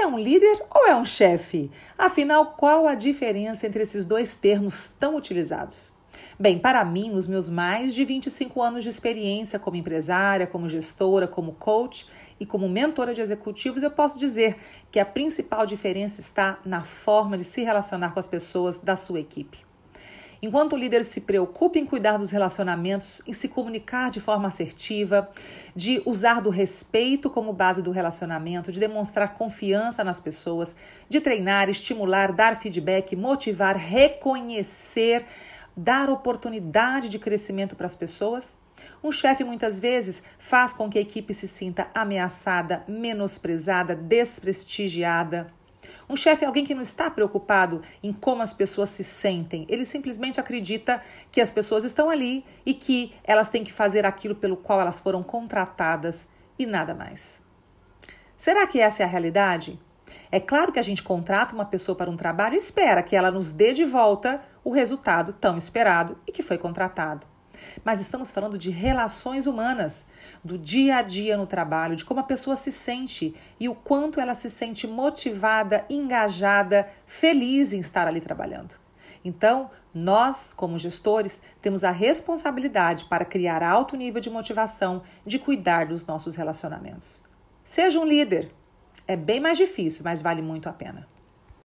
É um líder ou é um chefe? Afinal, qual a diferença entre esses dois termos tão utilizados? Bem, para mim, nos meus mais de 25 anos de experiência como empresária, como gestora, como coach e como mentora de executivos, eu posso dizer que a principal diferença está na forma de se relacionar com as pessoas da sua equipe. Enquanto o líder se preocupa em cuidar dos relacionamentos, em se comunicar de forma assertiva, de usar do respeito como base do relacionamento, de demonstrar confiança nas pessoas, de treinar, estimular, dar feedback, motivar, reconhecer, dar oportunidade de crescimento para as pessoas, um chefe muitas vezes faz com que a equipe se sinta ameaçada, menosprezada, desprestigiada. Um chefe é alguém que não está preocupado em como as pessoas se sentem. Ele simplesmente acredita que as pessoas estão ali e que elas têm que fazer aquilo pelo qual elas foram contratadas e nada mais. Será que essa é a realidade? É claro que a gente contrata uma pessoa para um trabalho e espera que ela nos dê de volta o resultado tão esperado e que foi contratado mas estamos falando de relações humanas, do dia a dia no trabalho, de como a pessoa se sente e o quanto ela se sente motivada, engajada, feliz em estar ali trabalhando. Então, nós, como gestores, temos a responsabilidade para criar alto nível de motivação, de cuidar dos nossos relacionamentos. Seja um líder. É bem mais difícil, mas vale muito a pena.